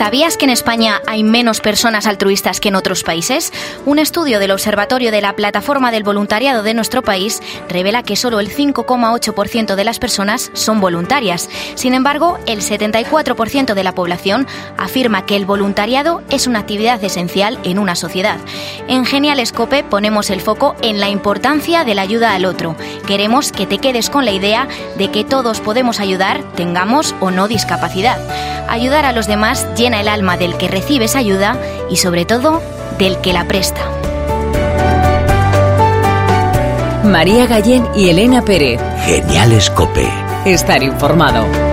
¿Sabías que en España hay menos personas altruistas que en otros países? Un estudio del Observatorio de la Plataforma del Voluntariado de nuestro país revela que solo el 5,8% de las personas son voluntarias. Sin embargo, el 74% de la población afirma que el voluntariado es una actividad esencial en una sociedad. En Genial Escope ponemos el foco en la importancia de la ayuda al otro. Queremos que te quedes con la idea de que todos podemos ayudar, tengamos o no discapacidad. Ayudar a los demás llena el alma del que recibe esa ayuda y sobre todo del que la presta. María Gallén y Elena Pérez. Genial Escope. Estar informado.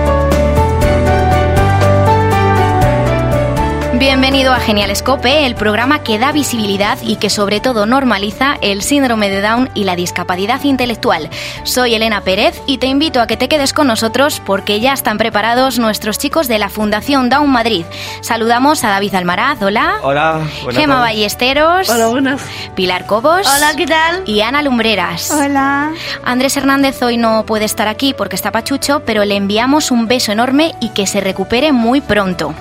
Bienvenido a Genial Escope, el programa que da visibilidad y que sobre todo normaliza el síndrome de Down y la discapacidad intelectual. Soy Elena Pérez y te invito a que te quedes con nosotros porque ya están preparados nuestros chicos de la Fundación Down Madrid. Saludamos a David Almaraz, hola. Hola. Gema Ballesteros. Hola, buenas. Pilar Cobos. Hola, ¿qué tal? Y Ana Lumbreras. Hola. Andrés Hernández hoy no puede estar aquí porque está pachucho, pero le enviamos un beso enorme y que se recupere muy pronto.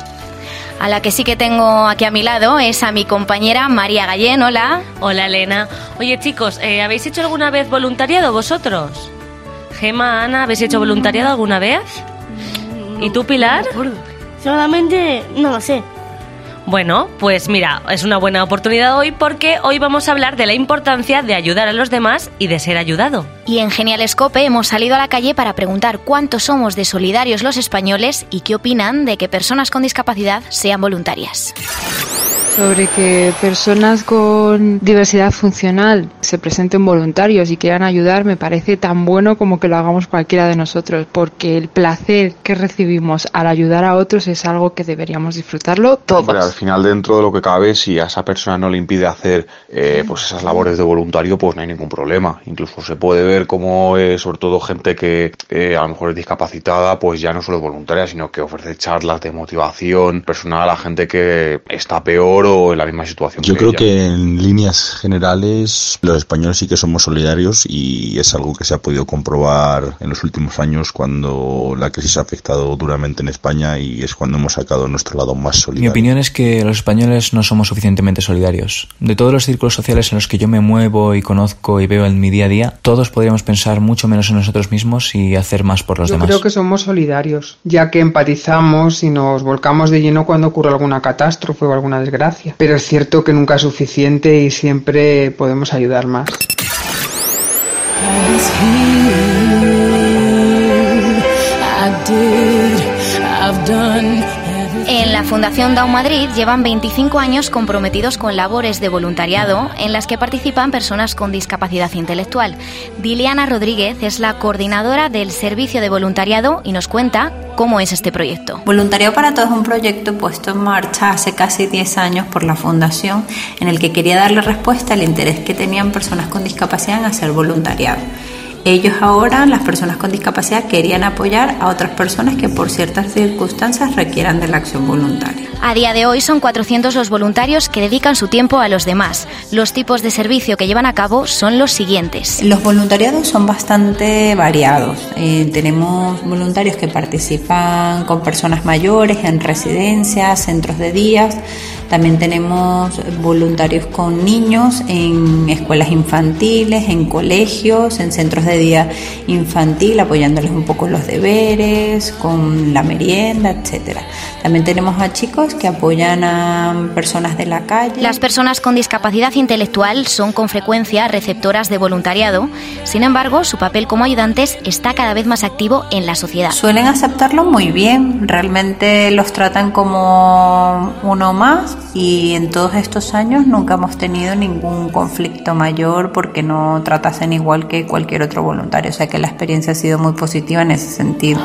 A la que sí que tengo aquí a mi lado es a mi compañera María Gallén. Hola. Hola, Elena. Oye, chicos, eh, ¿habéis hecho alguna vez voluntariado vosotros? Gema, Ana, ¿habéis hecho voluntariado alguna vez? ¿Y tú, Pilar? Solamente no lo sé. Bueno, pues mira, es una buena oportunidad hoy porque hoy vamos a hablar de la importancia de ayudar a los demás y de ser ayudado. Y en Genial Escope hemos salido a la calle para preguntar cuántos somos de solidarios los españoles y qué opinan de que personas con discapacidad sean voluntarias. Sobre que personas con diversidad funcional se presenten voluntarios y quieran ayudar me parece tan bueno como que lo hagamos cualquiera de nosotros, porque el placer que recibimos al ayudar a otros es algo que deberíamos disfrutarlo todos. Hombre, al final, dentro de lo que cabe, si a esa persona no le impide hacer eh, pues esas labores de voluntario, pues no hay ningún problema. Incluso se puede ver como, eh, sobre todo, gente que eh, a lo mejor es discapacitada, pues ya no solo es voluntaria, sino que ofrece charlas de motivación personal a gente que está peor en la misma situación. Yo que creo ella. que en líneas generales los españoles sí que somos solidarios y es algo que se ha podido comprobar en los últimos años cuando la crisis ha afectado duramente en España y es cuando hemos sacado nuestro lado más Mi solidario. opinión es que los españoles no somos suficientemente solidarios. De todos los círculos sociales en los que yo me muevo y conozco y veo en mi día a día, todos podríamos pensar mucho menos en nosotros mismos y hacer más por los Yo demás. creo que somos solidarios, ya que empatizamos y nos volcamos de lleno cuando ocurre alguna catástrofe o alguna desgracia. Pero es cierto que nunca es suficiente y siempre podemos ayudar más. En la Fundación Down Madrid llevan 25 años comprometidos con labores de voluntariado en las que participan personas con discapacidad intelectual. Diliana Rodríguez es la coordinadora del servicio de voluntariado y nos cuenta cómo es este proyecto. Voluntariado para Todos es un proyecto puesto en marcha hace casi 10 años por la Fundación en el que quería darle respuesta al interés que tenían personas con discapacidad en hacer voluntariado. Ellos ahora, las personas con discapacidad, querían apoyar a otras personas que por ciertas circunstancias requieran de la acción voluntaria. A día de hoy son 400 los voluntarios que dedican su tiempo a los demás. Los tipos de servicio que llevan a cabo son los siguientes. Los voluntariados son bastante variados. Eh, tenemos voluntarios que participan con personas mayores en residencias, centros de días. También tenemos voluntarios con niños en escuelas infantiles, en colegios, en centros de día infantil, apoyándoles un poco los deberes, con la merienda, etcétera. También tenemos a chicos que apoyan a personas de la calle. Las personas con discapacidad intelectual son con frecuencia receptoras de voluntariado. Sin embargo, su papel como ayudantes está cada vez más activo en la sociedad. Suelen aceptarlo muy bien, realmente los tratan como uno más y en todos estos años nunca hemos tenido ningún conflicto mayor porque no tratasen igual que cualquier otro voluntario, o sea que la experiencia ha sido muy positiva en ese sentido.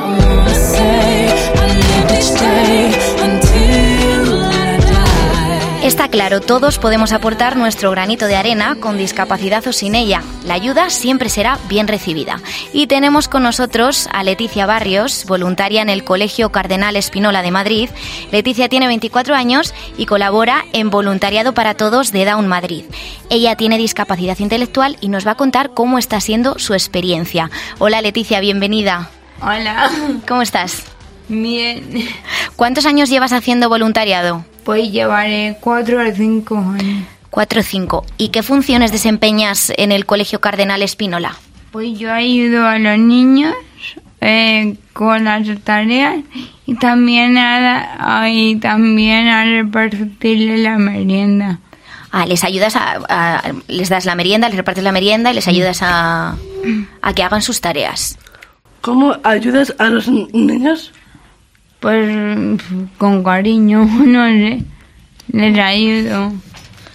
Está claro, todos podemos aportar nuestro granito de arena con discapacidad o sin ella. La ayuda siempre será bien recibida. Y tenemos con nosotros a Leticia Barrios, voluntaria en el Colegio Cardenal Espinola de Madrid. Leticia tiene 24 años y colabora en Voluntariado para Todos de Down Madrid. Ella tiene discapacidad intelectual y nos va a contar cómo está siendo su experiencia. Hola Leticia, bienvenida. Hola. ¿Cómo estás? Bien. ¿Cuántos años llevas haciendo voluntariado? Pues llevaré cuatro o cinco años. Cuatro o cinco. ¿Y qué funciones desempeñas en el Colegio Cardenal Espínola? Pues yo ayudo a los niños eh, con las tareas y también a, y también a repartirle la merienda. Ah, les ayudas a, a- les das la merienda, les repartes la merienda y les ayudas a, a que hagan sus tareas. ¿Cómo ayudas a los niños? Pues con cariño, no sé, les ayudo.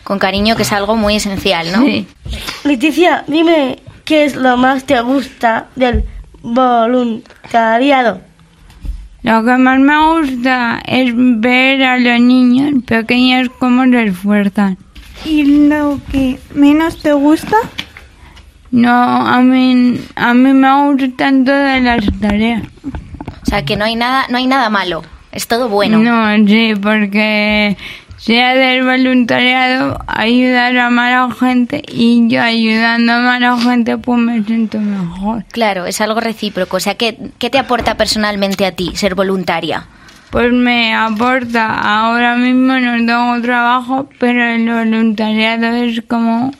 Con cariño, que es algo muy esencial, ¿no? Sí. Leticia, dime qué es lo más te gusta del voluntariado. Lo que más me gusta es ver a los niños pequeños cómo se esfuerzan. ¿Y lo que menos te gusta? No, a mí, a mí me gustan todas las tareas. O sea, que no hay nada, no hay nada malo. Es todo bueno. No, sí, porque si hacer voluntariado, ayudar a más gente y yo ayudando a más gente, pues me siento mejor. Claro, es algo recíproco. O sea, ¿qué, qué te aporta personalmente a ti ser voluntaria? Pues me aporta, ahora mismo no tengo trabajo, pero el voluntariado es como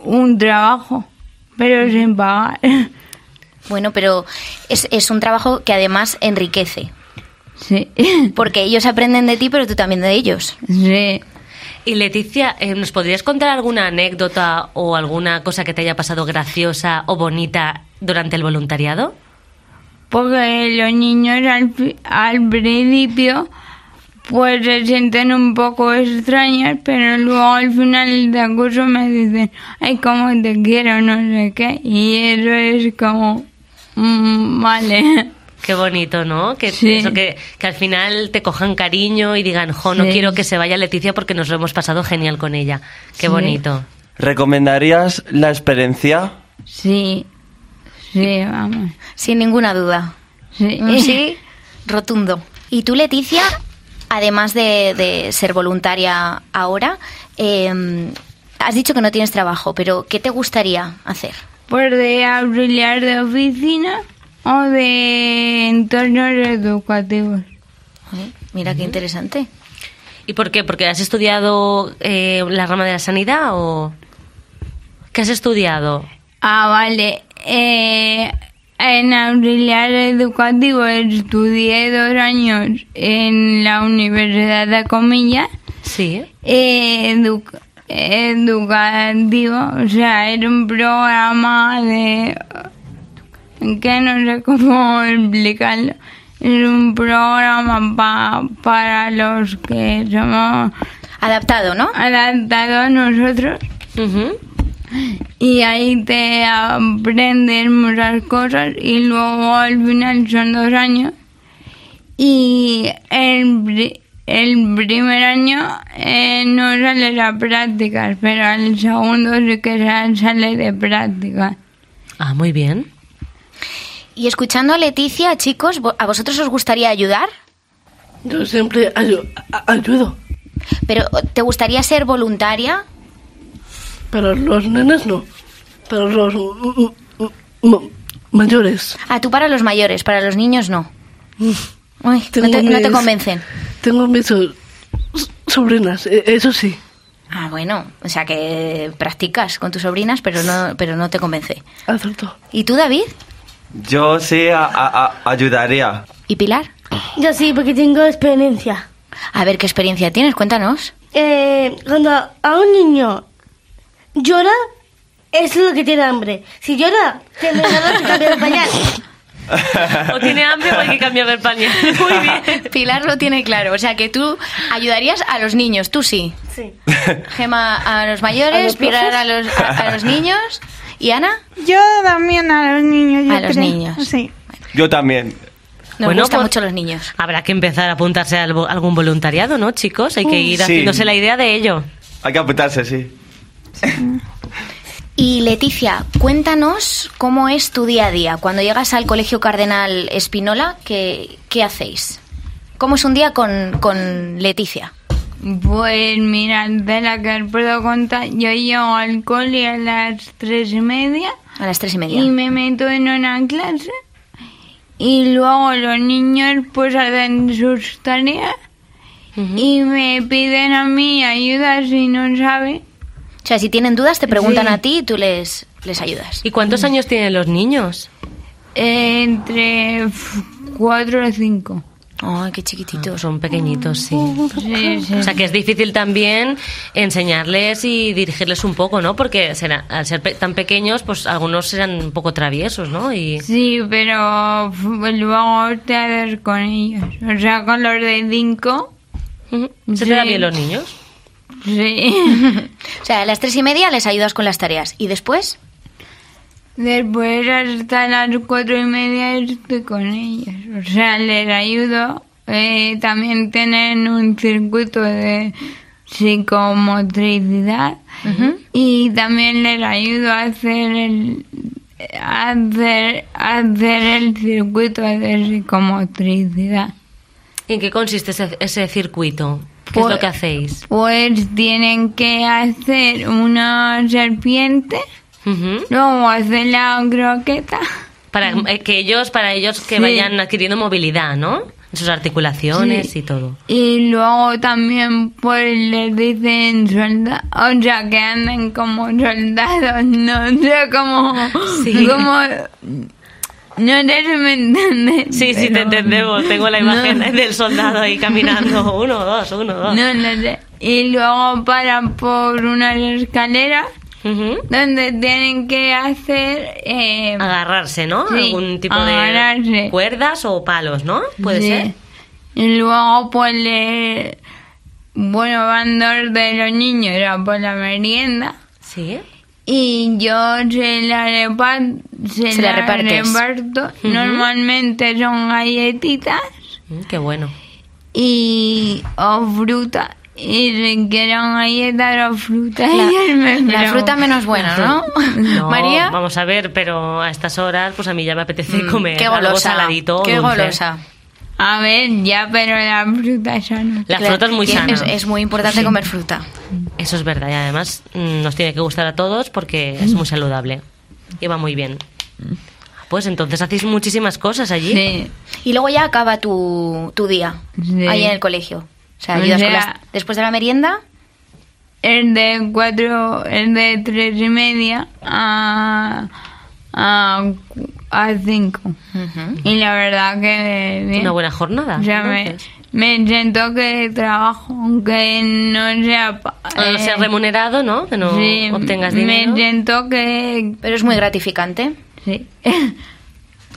un trabajo, pero sin pagar. Bueno, pero es, es un trabajo que además enriquece. Sí. Porque ellos aprenden de ti, pero tú también de ellos. Sí. Y Leticia, eh, ¿nos podrías contar alguna anécdota o alguna cosa que te haya pasado graciosa o bonita durante el voluntariado? Porque los niños al, fi- al principio pues se sienten un poco extraños, pero luego al final del curso me dicen, ay, cómo te quiero, no sé qué. Y eso es como, mm, vale. Qué bonito, ¿no? Que, Sí. eso que, que al final te cojan cariño y digan, jo, no Sí. quiero que se vaya Leticia porque nos lo hemos pasado genial con ella. Qué Sí. bonito. ¿Recomendarías la experiencia? Sí, sí, vamos. Sin ninguna duda. Sí. Un sí rotundo. ¿Y tú, Leticia, además de, de ser voluntaria ahora, eh, has dicho que no tienes trabajo, pero ¿qué te gustaría hacer? Pues de auxiliar de oficina o de entornos educativos. Ay, Mira qué interesante. ¿Y por qué? ¿Porque has estudiado eh, la rama de la sanidad o qué has estudiado? Ah, vale. Eh, en auxiliar educativo estudié dos años en la Universidad de Comillas. Sí. Eh, educativo, o sea, era un programa de... que no sé cómo explicarlo. Es un programa pa- para los que somos... Adaptado, ¿no? Adaptado a nosotros. Y ahí te aprendes muchas cosas y luego al final son dos años. Y el, el primer año eh, no sales a prácticas, pero al segundo sí que sa- sale de prácticas. Ah, muy bien. Y escuchando a Leticia, chicos, ¿vo- ¿a vosotros os gustaría ayudar? Yo siempre ayu- ayudo, Pero ¿te gustaría ser voluntaria? pero los nenes no. Pero los mayores. Ah, tú para los mayores, para los niños no. Uy, no te, no te mis- convencen. Tengo mis so- sobrinas, e- eso sí. Ah, bueno, o sea que practicas con tus sobrinas, pero no, pero no te convence. Acertó. ¿Y tú, David? Yo sí a- a- a- ayudaría. ¿Y Pilar? Yo sí, porque tengo experiencia. A ver qué experiencia tienes, cuéntanos. Eh, cuando a un niño llora, es lo que tiene hambre. Si llora, tiene ganas de cambiar el pañal. O tiene hambre o hay que cambiar el pañal. Muy bien. Pilar lo tiene claro, o sea que tú ayudarías a los niños, tú sí. Sí. Gema a los ¿A mayores, los Pilar a los, a, a los niños. ¿Y Ana? Yo también a los niños. yo A los creo. niños. Sí. Yo también. Nos Bueno, gustan pues- mucho los niños. Habrá que empezar a apuntarse a algún voluntariado, ¿no, chicos? Hay que ir Sí. haciéndose la idea de ello. Hay que apuntarse, sí. Y Leticia, cuéntanos cómo es tu día a día. Cuando llegas al Colegio Cardenal Espinola, ¿qué, qué hacéis? ¿Cómo es un día con, con Leticia? Pues mira, de la que os puedo contar, yo llego al cole a las tres y media A las tres y media. y me meto en una clase y luego los niños pues hacen sus tareas y me piden a mí ayuda si no saben. O sea, si tienen dudas te preguntan Sí. a ti y tú les, les ayudas. ¿Y cuántos años tienen los niños? Entre f- cuatro o cinco. Ay, qué chiquititos. son pequeñitos, sí. Sí, sí. O sea que es difícil también enseñarles y dirigirles un poco, ¿no? Porque será, al ser pe- tan pequeños, pues algunos serán un poco traviesos, ¿no? Y Sí, pero luego te haces con ellos. O sea, con los de cinco. ¿Se te dan bien los niños? Sí. O sea, a las tres y media les ayudas con las tareas. ¿Y después? Después hasta las cuatro y media estoy con ellos. O sea, les ayudo. Eh, también tienen un circuito de psicomotricidad y también les ayudo a hacer el a hacer, a hacer el circuito de psicomotricidad. ¿Y en qué consiste ese, ese circuito? ¿Qué Pues- es lo que hacéis? Pues tienen que hacer una serpiente, luego hacer la croqueta. Para eh, que ellos, para ellos que Sí. vayan adquiriendo movilidad, ¿no? Sus articulaciones Sí. y todo. Y luego también pues les dicen soldados, o sea que anden como soldados, no sé como, Sí. como, no sé si me entiendes. Sí, sí, te entendemos. Tengo la imagen No. del soldado ahí caminando. Uno, dos, uno, dos. No, no sé. Y luego paran por unas escaleras donde tienen que hacer... Eh, Agarrarse, ¿no? Sí, Algún tipo agarrarse. de cuerdas o palos, ¿no? Puede Sí. ser. Y luego pues le... Bueno, van dos de los niños a por la merienda. Sí. Y yo se la, repa- se Se la reparto. Ujú. Normalmente son galletitas Mm, Qué bueno. y o fruta. Y si quieren galletas o fruta, La- la fruta menos buena, ¿no? No, María. Vamos a ver, pero a estas horas, pues a mí ya me apetece Mm, comer qué algo golosa, saladito. o qué dulce. golosa. A ver, ya, pero la fruta es sana. La fruta es muy sana. Es, es muy importante comer fruta. Eso es verdad y además mm, nos tiene que gustar a todos porque es muy saludable y va muy bien. Pues entonces hacéis muchísimas cosas allí. Sí. Y luego ya acaba tu, tu día Sí. ahí en el colegio. O sea, O ayudas con sea- las- después de la merienda. Es de cuatro, es de tres y media a, a, a cinco. Y la verdad que bien. Una buena jornada. Me, me siento que trabajo, aunque no sea... No sea eh, remunerado, ¿no? Que no sí, obtengas dinero. Me siento que... Pero es muy gratificante. Sí.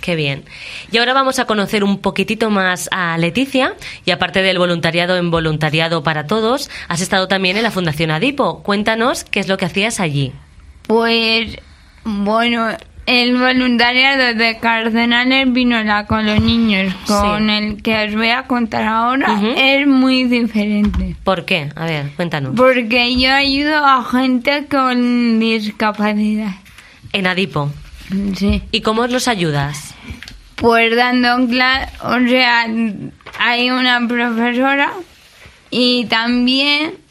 Qué bien. Y ahora vamos a conocer un poquitito más a Leticia. Y aparte del voluntariado en Voluntariado para Todos, has estado también en la Fundación Adipo. Cuéntanos qué es lo que hacías allí. Pues, bueno, el voluntariado de Cardenales Vinola con los niños, con el que os voy a contar ahora, es muy diferente. ¿Por qué? A ver, cuéntanos. Porque yo ayudo a gente con discapacidad. En Adipo. Sí. ¿Y cómo los ayudas? Pues dando clase, o sea, hay una profesora y también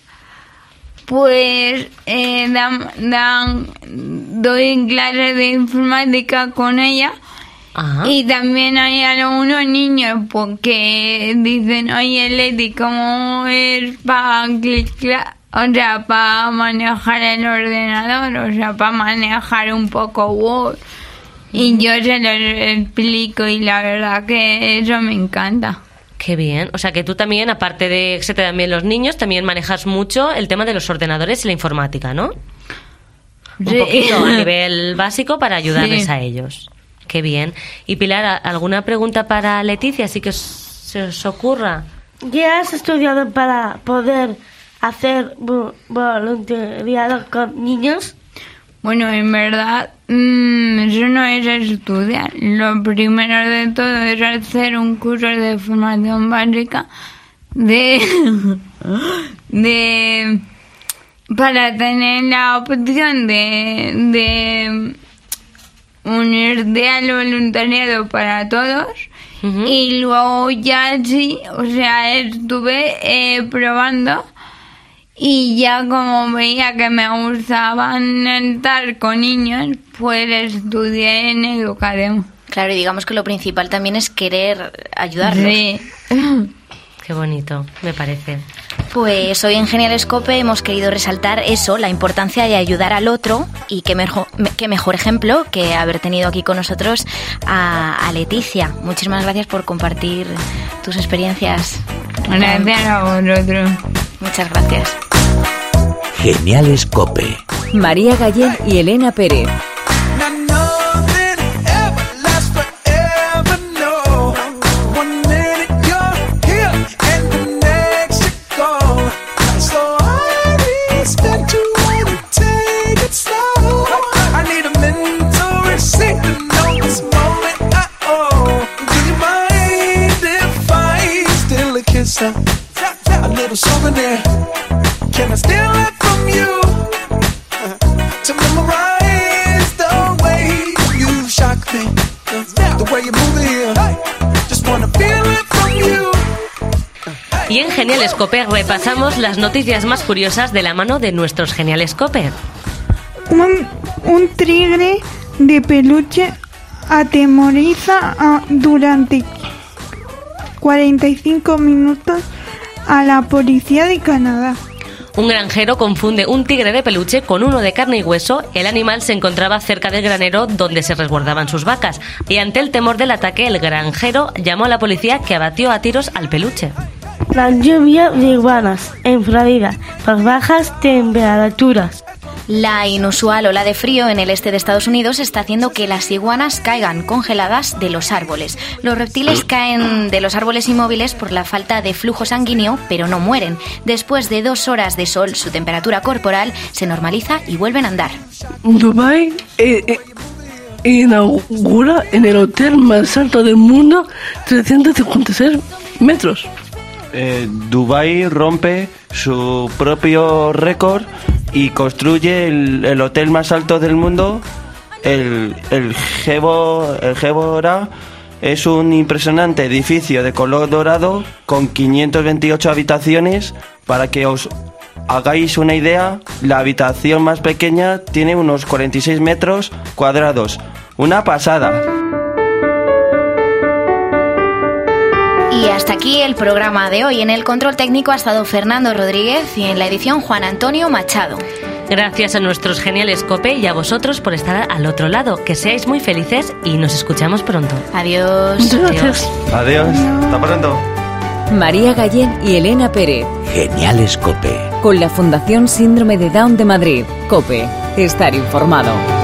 pues eh, dan, dan, doy clases de informática con ella y también hay algunos niños porque dicen, oye Leti, ¿cómo es para o sea, para manejar el ordenador, o sea, para manejar un poco Word? Y yo se los explico y la verdad que eso me encanta. Qué bien. O sea que tú también, aparte de que se te dan bien los niños, también manejas mucho el tema de los ordenadores y la informática, ¿no? Un Sí. poquito a nivel básico para ayudarles Sí. a ellos. Qué bien. Y Pilar, ¿a- ¿alguna pregunta para Leticia? Así que os- se os ocurra. ¿Qué has estudiado para poder hacer vo- voluntariado con niños? Bueno, en verdad, mm, eso no es estudiar. Lo primero de todo es hacer un curso de formación básica de, de para tener la opción de, de unirte al voluntariado para todos y luego ya sí, o sea, estuve eh, probando y ya como veía que me gustaban estar con niños, pues estudié en educación. Claro, y digamos que lo principal también es querer ayudarlos. Sí. Qué bonito, me parece. Pues hoy en Genial Scope hemos querido resaltar eso, la importancia de ayudar al otro y qué mejor, qué mejor ejemplo que haber tenido aquí con nosotros a, a Leticia. Muchísimas gracias por compartir tus experiencias. Gracias a vosotros. Muchas gracias. Genial Escope. María Gallén y Elena Pérez. A little souvenir. Can I steal it from you? To memorize the way you shock me. The way you move it here. Just wanna feel it from you. Y en Genial Scope repasamos las noticias más curiosas de la mano de nuestros Genial Scope. Un, un tigre de peluche atemoriza a- durante 45 minutos a la policía de Canadá. Un granjero confunde un tigre de peluche con uno de carne y hueso. El animal se encontraba cerca del granero donde se resguardaban sus vacas. Y ante el temor del ataque, el granjero llamó a la policía que abatió a tiros al peluche. La lluvia de iguanas en Florida por bajas temperaturas. La inusual ola de frío en el este de Estados Unidos está haciendo que las iguanas caigan congeladas de los árboles. Los reptiles caen de los árboles inmóviles por la falta de flujo sanguíneo, pero no mueren. Después de dos horas de sol, su temperatura corporal se normaliza y vuelven a andar. Dubai eh, eh, inaugura en el hotel más alto del mundo 356 metros. Eh, Dubai rompe su propio récord y construye el, el hotel más alto del mundo. El, el, Gebo- el es un impresionante edificio de color dorado con 528 habitaciones. Para que os hagáis una idea, la habitación más pequeña tiene unos 46 metros cuadrados. Una pasada. Y hasta aquí el programa de hoy. En el control técnico ha estado Fernando Rodríguez y en la edición Juan Antonio Machado. Gracias a nuestros geniales Cope y a vosotros por estar al otro lado. Que seáis muy felices y nos escuchamos pronto. Adiós. Adiós. Adiós. Hasta pronto. María Gallén y Elena Pérez. Genial Escope. Con la Fundación Síndrome de Down de Madrid. COPE. Estar informado.